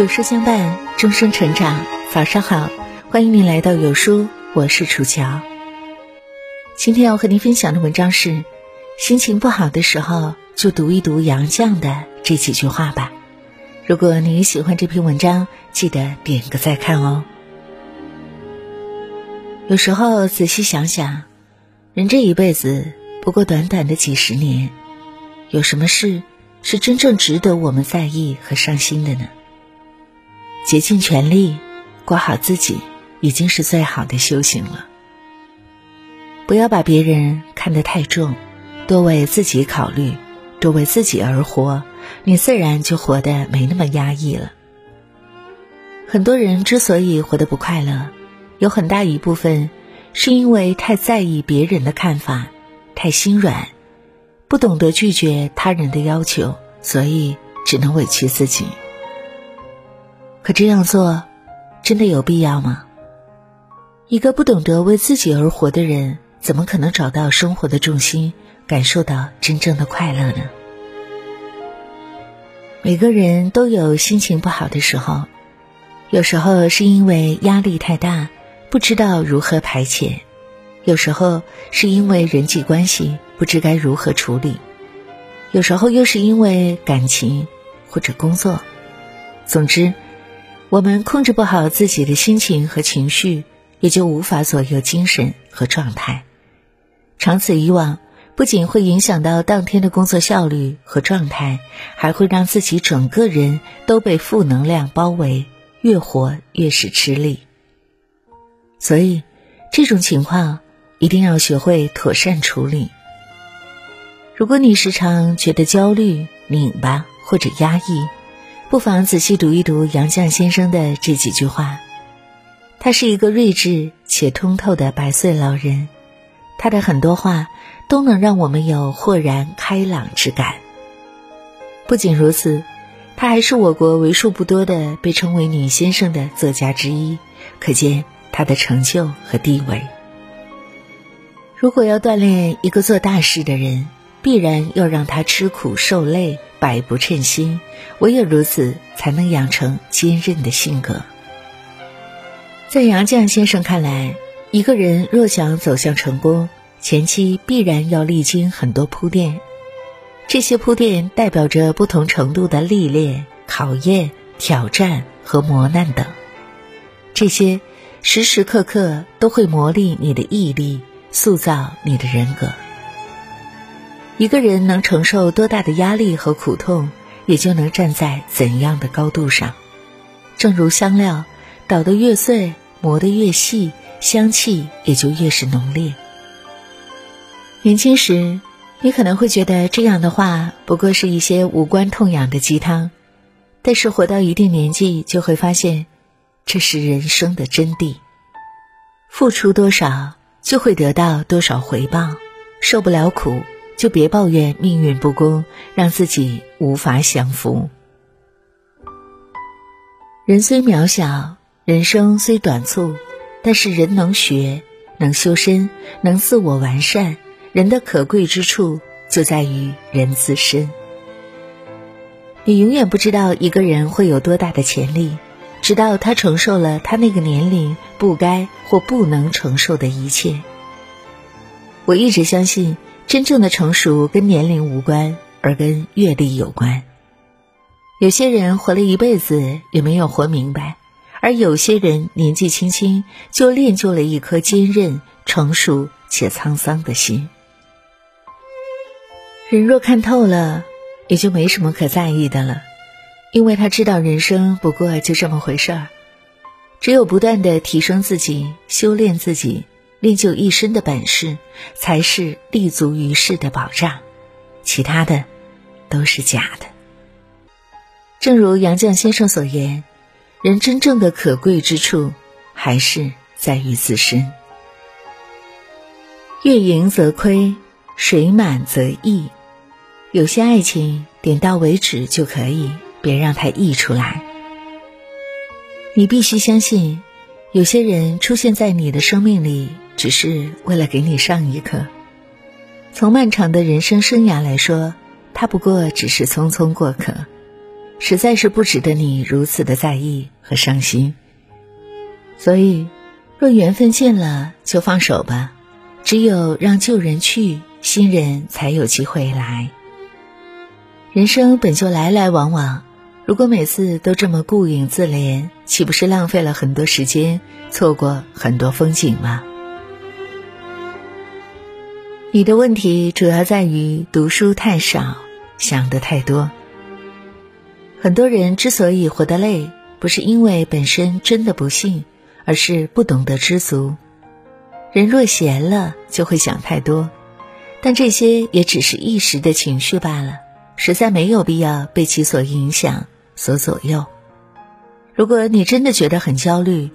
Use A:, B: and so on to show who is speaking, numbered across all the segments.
A: 有书相伴，终生成长。早上好，欢迎您来到有书，我是楚乔。今天要和您分享的文章是：心情不好的时候，就读一读杨绛的这几句话吧。如果你喜欢这篇文章，记得点个再看哦。有时候仔细想想，人这一辈子不过短短的几十年，有什么事是真正值得我们在意和伤心的呢？竭尽全力过好自己，已经是最好的修行了。不要把别人看得太重，多为自己考虑，多为自己而活，你自然就活得没那么压抑了。很多人之所以活得不快乐，有很大一部分是因为太在意别人的看法，太心软，不懂得拒绝他人的要求，所以只能委屈自己。可这样做，真的有必要吗？一个不懂得为自己而活的人，怎么可能找到生活的重心，感受到真正的快乐呢？每个人都有心情不好的时候，有时候是因为压力太大，不知道如何排遣；有时候是因为人际关系不知该如何处理；有时候又是因为感情或者工作。总之。我们控制不好自己的心情和情绪，也就无法左右精神和状态。长此以往，不仅会影响到当天的工作效率和状态，还会让自己整个人都被负能量包围，越活越是吃力。所以，这种情况一定要学会妥善处理。如果你时常觉得焦虑、拧巴或者压抑，不妨仔细读一读杨绛先生的这几句话。他是一个睿智且通透的百岁老人，他的很多话都能让我们有豁然开朗之感。不仅如此，他还是我国为数不多的被称为“女先生”的作家之一，可见他的成就和地位。如果要锻炼一个做大事的人，必然要让他吃苦受累。百不称心，唯有如此，才能养成坚韧的性格。在杨绛先生看来，一个人若想走向成功，前期必然要历经很多铺垫，这些铺垫代表着不同程度的历练、考验、挑战和磨难等，这些时时刻刻都会磨砺你的毅力，塑造你的人格。一个人能承受多大的压力和苦痛，也就能站在怎样的高度上。正如香料，捣得越碎，磨得越细，香气也就越是浓烈。年轻时，你可能会觉得这样的话不过是一些无关痛痒的鸡汤，但是活到一定年纪，就会发现，这是人生的真谛。付出多少，就会得到多少回报。受不了苦。就别抱怨命运不公，让自己无法享福。人虽渺小，人生虽短促，但是人能学，能修身，能自我完善。人的可贵之处就在于人自身。你永远不知道一个人会有多大的潜力，直到他承受了他那个年龄不该或不能承受的一切。我一直相信。真正的成熟跟年龄无关，而跟阅历有关。有些人活了一辈子也没有活明白，而有些人年纪轻轻就练就了一颗坚韧、成熟且沧桑的心。人若看透了，也就没什么可在意的了，因为他知道人生不过就这么回事儿。只有不断的提升自己，修炼自己。练就一身的本事，才是立足于世的保障，其他的都是假的。正如杨绛先生所言，人真正的可贵之处，还是在于自身。月盈则亏，水满则溢。有些爱情点到为止就可以，别让它溢出来。你必须相信，有些人出现在你的生命里。只是为了给你上一课。从漫长的人生生涯来说，他不过只是匆匆过客。实在是不值得你如此的在意和伤心。所以，若缘分尽了，就放手吧。只有让旧人去，新人才有机会来。人生本就来来往往，如果每次都这么顾影自怜，岂不是浪费了很多时间，错过很多风景吗？你的问题主要在于读书太少，想的太多。很多人之所以活得累，不是因为本身真的不幸，而是不懂得知足。人若闲了，就会想太多，但这些也只是一时的情绪罢了，实在没有必要被其所影响、所左右。如果你真的觉得很焦虑，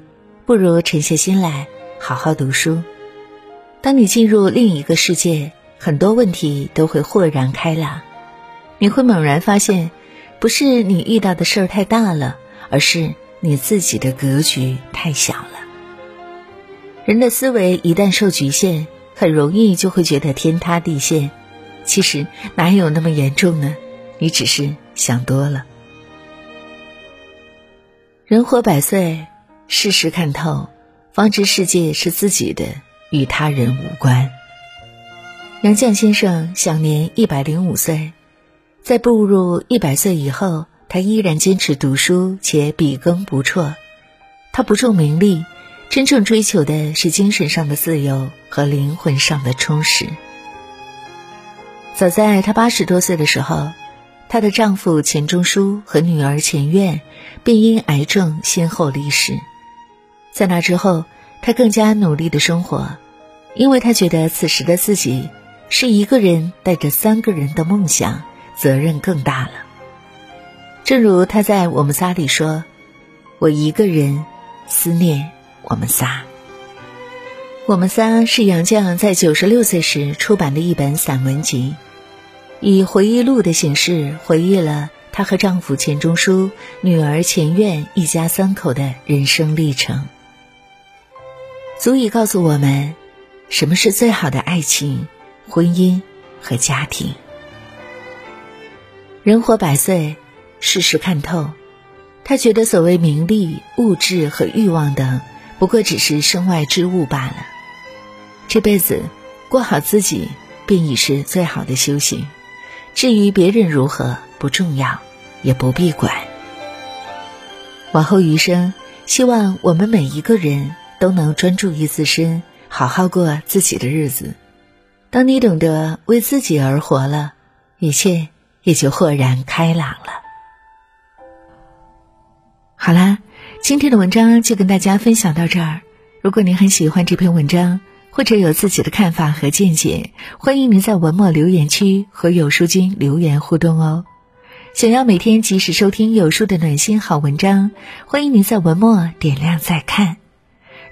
A: 不如沉下心来，好好读书。当你进入另一个世界，很多问题都会豁然开朗。你会猛然发现，不是你遇到的事儿太大了，而是你自己的格局太小了。人的思维一旦受局限，很容易就会觉得天塌地陷。其实哪有那么严重呢？你只是想多了。人活百岁，事事看透，方知世界是自己的。与他人无关。杨绛先生享年一百零五岁，在步入一百岁以后，他依然坚持读书，且笔耕不辍。他不重名利，真正追求的是精神上的自由和灵魂上的充实。早在她八十多岁的时候，她的丈夫钱钟书和女儿钱院便因癌症先后离世。在那之后，她更加努力的生活。因为他觉得此时的自己是一个人带着三个人的梦想，责任更大了。正如他在《我们仨》里说：“我一个人思念我们仨。”《我们仨》是杨绛在九十六岁时出版的一本散文集，以回忆录的形式回忆了她和丈夫钱钟书、女儿钱院一家三口的人生历程，足以告诉我们。什么是最好的爱情、婚姻和家庭？人活百岁，事事看透。他觉得所谓名利、物质和欲望等，不过只是身外之物罢了。这辈子过好自己，便已是最好的修行。至于别人如何，不重要，也不必管。往后余生，希望我们每一个人都能专注于自身。好好过自己的日子。当你懂得为自己而活了，一切也就豁然开朗了。好啦，今天的文章就跟大家分享到这儿。如果您很喜欢这篇文章，或者有自己的看法和见解，欢迎您在文末留言区和有书君留言互动哦。想要每天及时收听有书的暖心好文章，欢迎您在文末点亮再看。